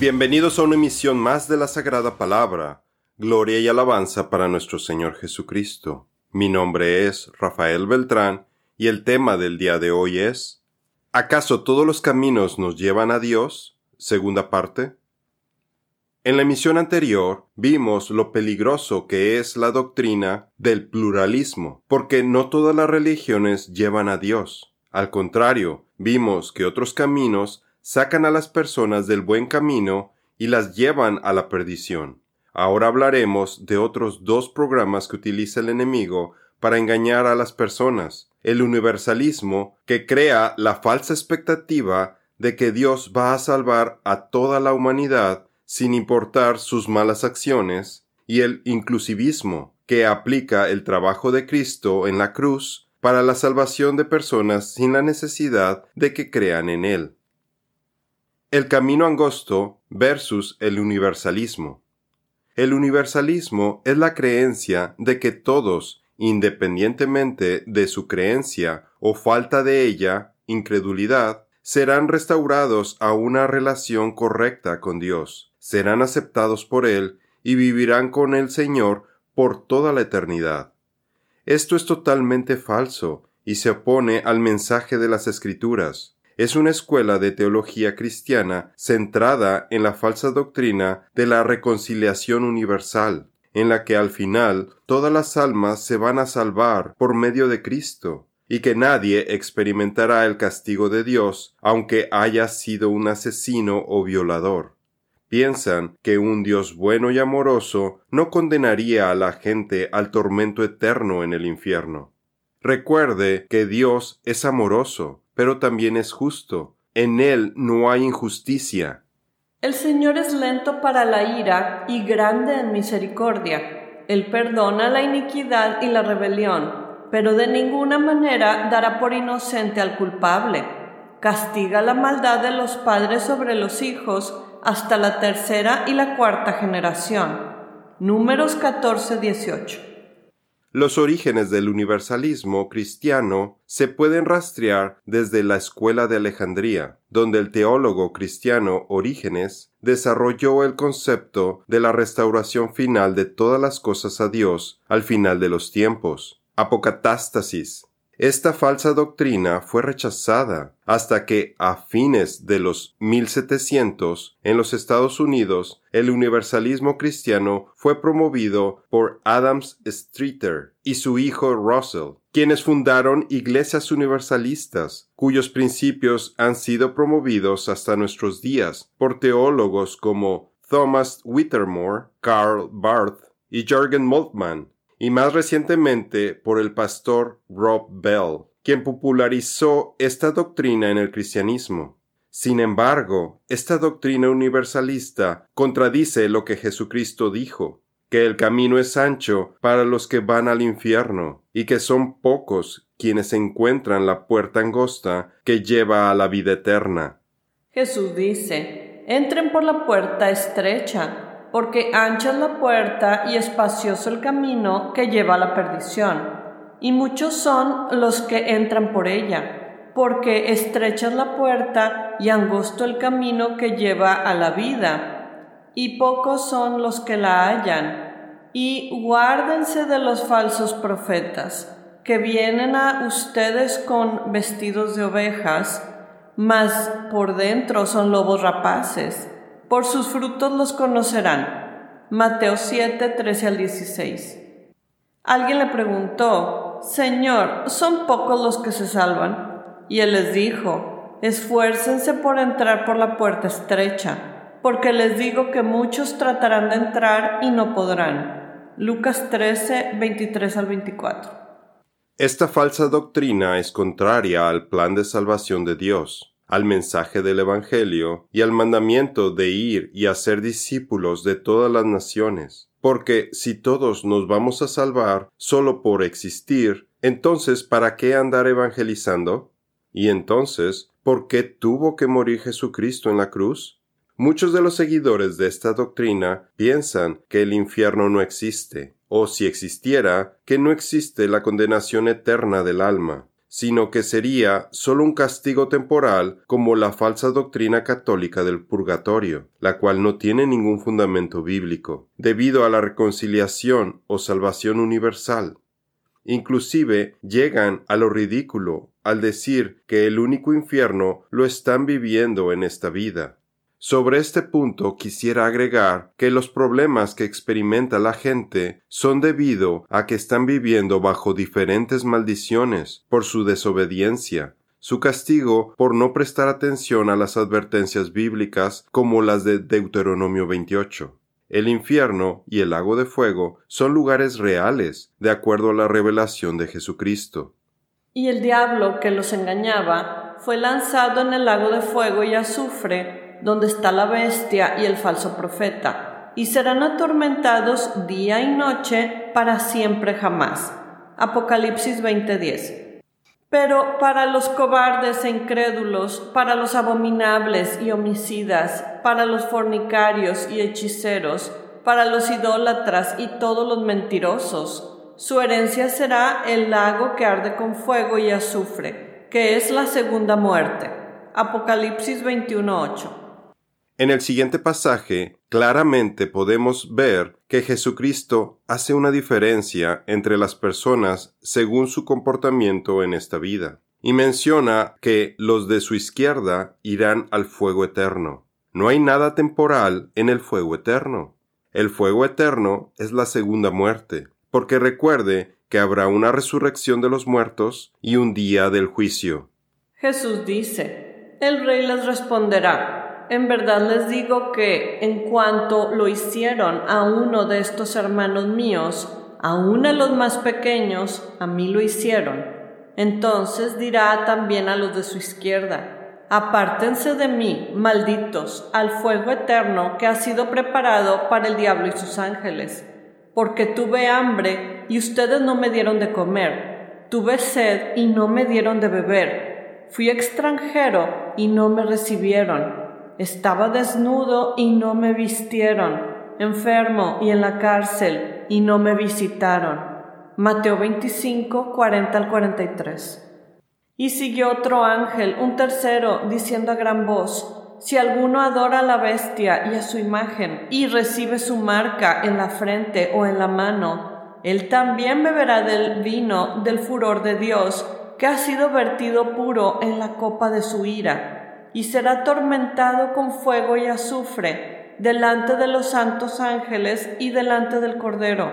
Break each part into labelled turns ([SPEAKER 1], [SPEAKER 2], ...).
[SPEAKER 1] Bienvenidos a una emisión más de la Sagrada Palabra. Gloria y alabanza para nuestro Señor Jesucristo. Mi nombre es Rafael Beltrán y el tema del día de hoy es ¿Acaso todos los caminos nos llevan a Dios? Segunda parte. En la emisión anterior vimos lo peligroso que es la doctrina del pluralismo, porque no todas las religiones llevan a Dios. Al contrario, vimos que otros caminos sacan a las personas del buen camino y las llevan a la perdición. Ahora hablaremos de otros dos programas que utiliza el enemigo para engañar a las personas. El universalismo, que crea la falsa expectativa de que Dios va a salvar a toda la humanidad sin importar sus malas acciones, y el inclusivismo, que aplica el trabajo de Cristo en la cruz para la salvación de personas sin la necesidad de que crean en Él. El camino angosto versus el universalismo. El universalismo es la creencia de que todos, independientemente de su creencia o falta de ella, incredulidad, serán restaurados a una relación correcta con Dios, serán aceptados por Él y vivirán con el Señor por toda la eternidad. Esto es totalmente falso y se opone al mensaje de las Escrituras es una escuela de teología cristiana centrada en la falsa doctrina de la reconciliación universal, en la que al final todas las almas se van a salvar por medio de Cristo, y que nadie experimentará el castigo de Dios aunque haya sido un asesino o violador. Piensan que un Dios bueno y amoroso no condenaría a la gente al tormento eterno en el infierno. Recuerde que Dios es amoroso, pero también es justo. En Él no hay injusticia.
[SPEAKER 2] El Señor es lento para la ira y grande en misericordia. Él perdona la iniquidad y la rebelión, pero de ninguna manera dará por inocente al culpable. Castiga la maldad de los padres sobre los hijos hasta la tercera y la cuarta generación. Números 14, 18.
[SPEAKER 1] Los orígenes del universalismo cristiano se pueden rastrear desde la escuela de Alejandría, donde el teólogo cristiano Orígenes desarrolló el concepto de la restauración final de todas las cosas a Dios al final de los tiempos, apocatástasis, esta falsa doctrina fue rechazada hasta que a fines de los 1700 en los Estados Unidos el universalismo cristiano fue promovido por Adams Streeter y su hijo Russell, quienes fundaron iglesias universalistas, cuyos principios han sido promovidos hasta nuestros días por teólogos como Thomas Whittemore, Karl Barth y Jürgen Moltmann, y más recientemente por el pastor Rob Bell, quien popularizó esta doctrina en el cristianismo. Sin embargo, esta doctrina universalista contradice lo que Jesucristo dijo, que el camino es ancho para los que van al infierno, y que son pocos quienes encuentran la puerta angosta que lleva a la vida eterna.
[SPEAKER 2] Jesús dice, entren por la puerta estrecha porque ancha es la puerta y espacioso el camino que lleva a la perdición, y muchos son los que entran por ella, porque estrecha es la puerta y angosto el camino que lleva a la vida, y pocos son los que la hallan. Y guárdense de los falsos profetas, que vienen a ustedes con vestidos de ovejas, mas por dentro son lobos rapaces por sus frutos los conocerán. Mateo 7, 13 al 16. Alguien le preguntó, Señor, ¿son pocos los que se salvan? Y él les dijo, esfuércense por entrar por la puerta estrecha, porque les digo que muchos tratarán de entrar y no podrán. Lucas 13, 23 al 24.
[SPEAKER 1] Esta falsa doctrina es contraria al plan de salvación de Dios al mensaje del Evangelio y al mandamiento de ir y hacer discípulos de todas las naciones. Porque si todos nos vamos a salvar solo por existir, entonces ¿para qué andar evangelizando? Y entonces, ¿por qué tuvo que morir Jesucristo en la cruz? Muchos de los seguidores de esta doctrina piensan que el infierno no existe, o si existiera, que no existe la condenación eterna del alma. Sino que sería sólo un castigo temporal como la falsa doctrina católica del purgatorio, la cual no tiene ningún fundamento bíblico, debido a la reconciliación o salvación universal. Inclusive llegan a lo ridículo al decir que el único infierno lo están viviendo en esta vida. Sobre este punto quisiera agregar que los problemas que experimenta la gente son debido a que están viviendo bajo diferentes maldiciones por su desobediencia, su castigo por no prestar atención a las advertencias bíblicas como las de Deuteronomio 28. El infierno y el lago de fuego son lugares reales, de acuerdo a la revelación de Jesucristo.
[SPEAKER 2] Y el diablo que los engañaba fue lanzado en el lago de fuego y azufre, donde está la bestia y el falso profeta, y serán atormentados día y noche para siempre jamás. Apocalipsis 20:10. Pero para los cobardes e incrédulos, para los abominables y homicidas, para los fornicarios y hechiceros, para los idólatras y todos los mentirosos, su herencia será el lago que arde con fuego y azufre, que es la segunda muerte. Apocalipsis 21:8.
[SPEAKER 1] En el siguiente pasaje, claramente podemos ver que Jesucristo hace una diferencia entre las personas según su comportamiento en esta vida, y menciona que los de su izquierda irán al fuego eterno. No hay nada temporal en el fuego eterno. El fuego eterno es la segunda muerte, porque recuerde que habrá una resurrección de los muertos y un día del juicio.
[SPEAKER 2] Jesús dice, el rey les responderá, en verdad les digo que en cuanto lo hicieron a uno de estos hermanos míos, aun a los más pequeños, a mí lo hicieron. Entonces dirá también a los de su izquierda, apártense de mí, malditos, al fuego eterno que ha sido preparado para el diablo y sus ángeles. Porque tuve hambre y ustedes no me dieron de comer, tuve sed y no me dieron de beber, fui extranjero y no me recibieron estaba desnudo y no me vistieron, enfermo y en la cárcel y no me visitaron. Mateo 25, 40 al 43. Y siguió otro ángel, un tercero, diciendo a gran voz, si alguno adora a la bestia y a su imagen, y recibe su marca en la frente o en la mano, él también beberá del vino del furor de Dios, que ha sido vertido puro en la copa de su ira y será atormentado con fuego y azufre delante de los santos ángeles y delante del Cordero.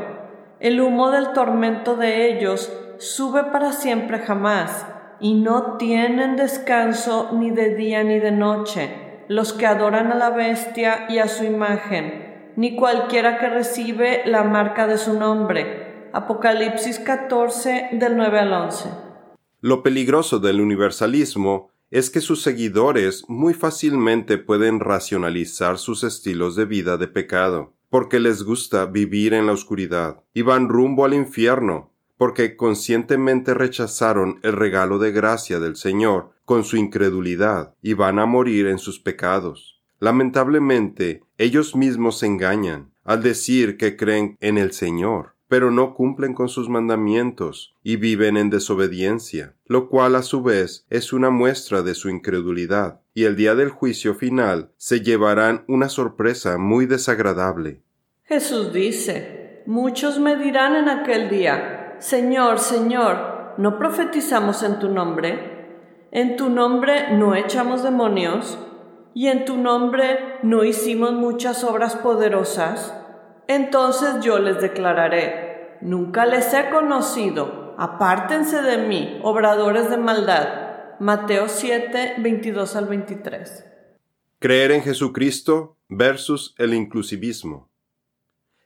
[SPEAKER 2] El humo del tormento de ellos sube para siempre jamás, y no tienen descanso ni de día ni de noche los que adoran a la bestia y a su imagen, ni cualquiera que recibe la marca de su nombre. Apocalipsis 14 del 9 al 11.
[SPEAKER 1] Lo peligroso del universalismo es que sus seguidores muy fácilmente pueden racionalizar sus estilos de vida de pecado, porque les gusta vivir en la oscuridad, y van rumbo al infierno, porque conscientemente rechazaron el regalo de gracia del Señor con su incredulidad, y van a morir en sus pecados. Lamentablemente, ellos mismos se engañan al decir que creen en el Señor, pero no cumplen con sus mandamientos y viven en desobediencia, lo cual a su vez es una muestra de su incredulidad, y el día del juicio final se llevarán una sorpresa muy desagradable.
[SPEAKER 2] Jesús dice, Muchos me dirán en aquel día, Señor, Señor, ¿no profetizamos en tu nombre? ¿En tu nombre no echamos demonios? ¿Y en tu nombre no hicimos muchas obras poderosas? Entonces yo les declararé, nunca les he conocido, apártense de mí, obradores de maldad. Mateo 7, 22 al 23.
[SPEAKER 1] Creer en Jesucristo versus el inclusivismo.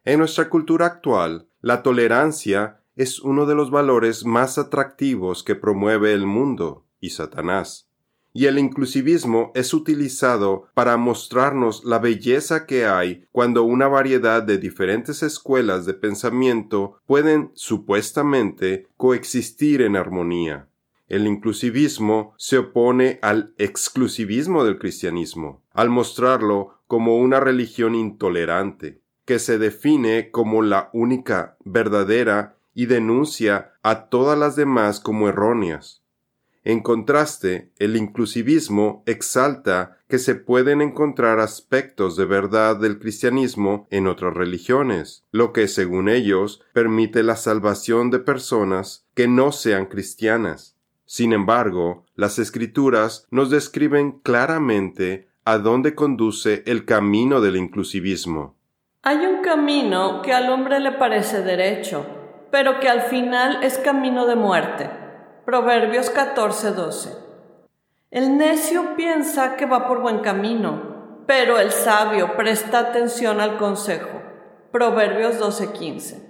[SPEAKER 1] En nuestra cultura actual, la tolerancia es uno de los valores más atractivos que promueve el mundo y Satanás y el inclusivismo es utilizado para mostrarnos la belleza que hay cuando una variedad de diferentes escuelas de pensamiento pueden supuestamente coexistir en armonía. El inclusivismo se opone al exclusivismo del cristianismo, al mostrarlo como una religión intolerante, que se define como la única verdadera y denuncia a todas las demás como erróneas. En contraste, el inclusivismo exalta que se pueden encontrar aspectos de verdad del cristianismo en otras religiones, lo que, según ellos, permite la salvación de personas que no sean cristianas. Sin embargo, las escrituras nos describen claramente a dónde conduce el camino del inclusivismo.
[SPEAKER 2] Hay un camino que al hombre le parece derecho, pero que al final es camino de muerte. Proverbios 14:12. El necio piensa que va por buen camino, pero el sabio presta atención al consejo. Proverbios 12:15.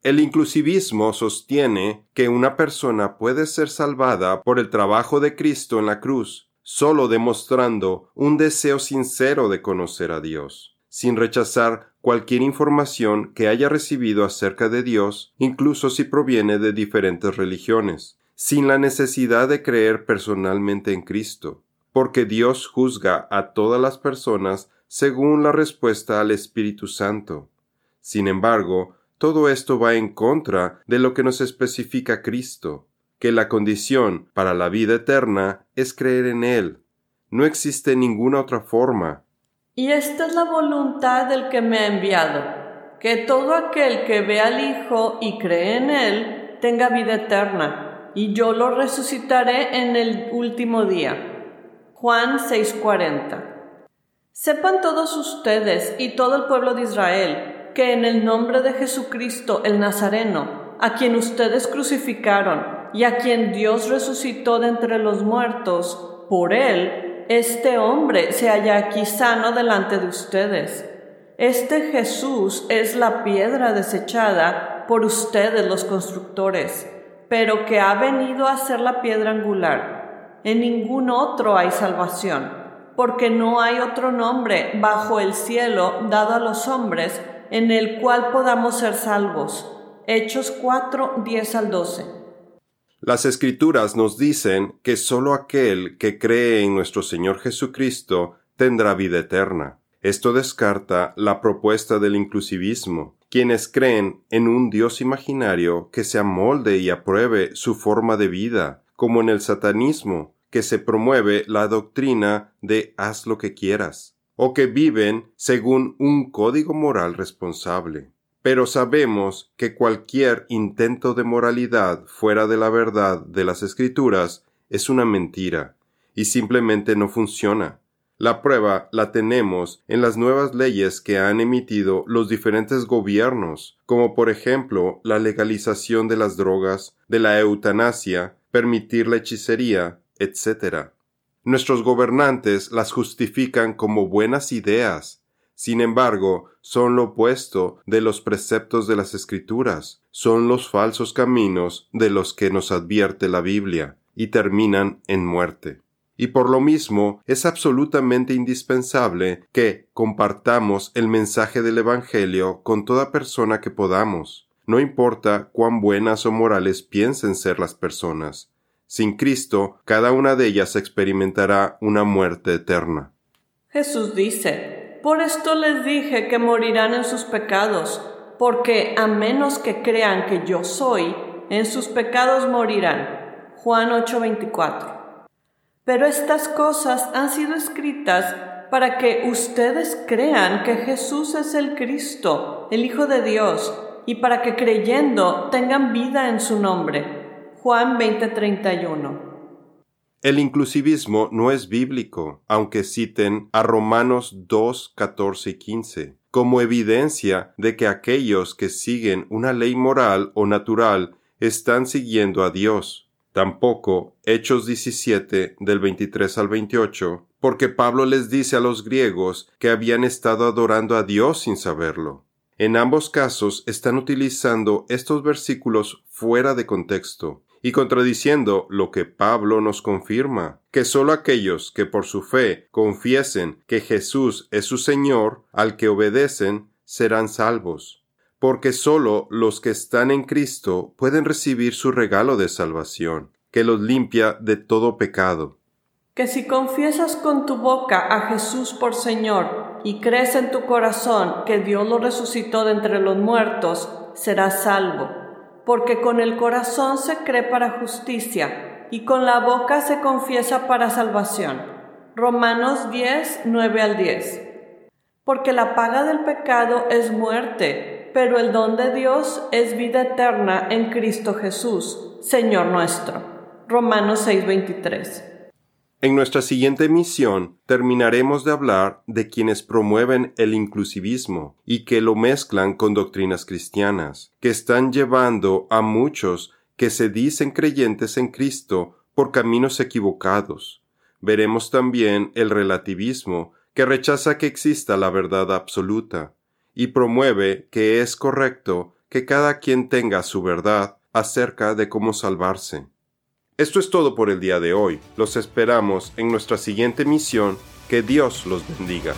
[SPEAKER 1] El inclusivismo sostiene que una persona puede ser salvada por el trabajo de Cristo en la cruz, solo demostrando un deseo sincero de conocer a Dios, sin rechazar cualquier información que haya recibido acerca de Dios, incluso si proviene de diferentes religiones sin la necesidad de creer personalmente en Cristo, porque Dios juzga a todas las personas según la respuesta al Espíritu Santo. Sin embargo, todo esto va en contra de lo que nos especifica Cristo, que la condición para la vida eterna es creer en Él. No existe ninguna otra forma.
[SPEAKER 2] Y esta es la voluntad del que me ha enviado, que todo aquel que ve al Hijo y cree en Él tenga vida eterna y yo lo resucitaré en el último día. Juan 6:40. Sepan todos ustedes y todo el pueblo de Israel que en el nombre de Jesucristo el Nazareno, a quien ustedes crucificaron y a quien Dios resucitó de entre los muertos, por él, este hombre se halla aquí sano delante de ustedes. Este Jesús es la piedra desechada por ustedes los constructores pero que ha venido a ser la piedra angular. En ningún otro hay salvación, porque no hay otro nombre bajo el cielo dado a los hombres en el cual podamos ser salvos. Hechos 4, 10 al 12.
[SPEAKER 1] Las escrituras nos dicen que sólo aquel que cree en nuestro Señor Jesucristo tendrá vida eterna. Esto descarta la propuesta del inclusivismo, quienes creen en un Dios imaginario que se amolde y apruebe su forma de vida, como en el satanismo, que se promueve la doctrina de haz lo que quieras, o que viven según un código moral responsable. Pero sabemos que cualquier intento de moralidad fuera de la verdad de las escrituras es una mentira, y simplemente no funciona. La prueba la tenemos en las nuevas leyes que han emitido los diferentes gobiernos, como por ejemplo la legalización de las drogas, de la eutanasia, permitir la hechicería, etc. Nuestros gobernantes las justifican como buenas ideas, sin embargo, son lo opuesto de los preceptos de las Escrituras, son los falsos caminos de los que nos advierte la Biblia, y terminan en muerte y por lo mismo es absolutamente indispensable que compartamos el mensaje del Evangelio con toda persona que podamos, no importa cuán buenas o morales piensen ser las personas. Sin Cristo, cada una de ellas experimentará una muerte eterna.
[SPEAKER 2] Jesús dice, Por esto les dije que morirán en sus pecados, porque a menos que crean que yo soy, en sus pecados morirán. Juan 8:24 pero estas cosas han sido escritas para que ustedes crean que Jesús es el Cristo, el Hijo de Dios, y para que creyendo tengan vida en su nombre. Juan 20:31.
[SPEAKER 1] El inclusivismo no es bíblico, aunque citen a Romanos 2, 14 y 15, como evidencia de que aquellos que siguen una ley moral o natural están siguiendo a Dios. Tampoco Hechos 17 del 23 al 28, porque Pablo les dice a los griegos que habían estado adorando a Dios sin saberlo. En ambos casos están utilizando estos versículos fuera de contexto y contradiciendo lo que Pablo nos confirma, que sólo aquellos que por su fe confiesen que Jesús es su Señor, al que obedecen, serán salvos porque sólo los que están en Cristo pueden recibir su regalo de salvación, que los limpia de todo pecado.
[SPEAKER 2] Que si confiesas con tu boca a Jesús por Señor y crees en tu corazón que Dios lo resucitó de entre los muertos, serás salvo, porque con el corazón se cree para justicia, y con la boca se confiesa para salvación. Romanos 10, 9 al 10. Porque la paga del pecado es muerte, pero el don de Dios es vida eterna en Cristo Jesús, Señor nuestro. Romanos 6, 23.
[SPEAKER 1] En nuestra siguiente emisión terminaremos de hablar de quienes promueven el inclusivismo y que lo mezclan con doctrinas cristianas, que están llevando a muchos que se dicen creyentes en Cristo por caminos equivocados. Veremos también el relativismo, que rechaza que exista la verdad absoluta, y promueve que es correcto que cada quien tenga su verdad acerca de cómo salvarse. Esto es todo por el día de hoy. Los esperamos en nuestra siguiente misión. Que Dios los bendiga.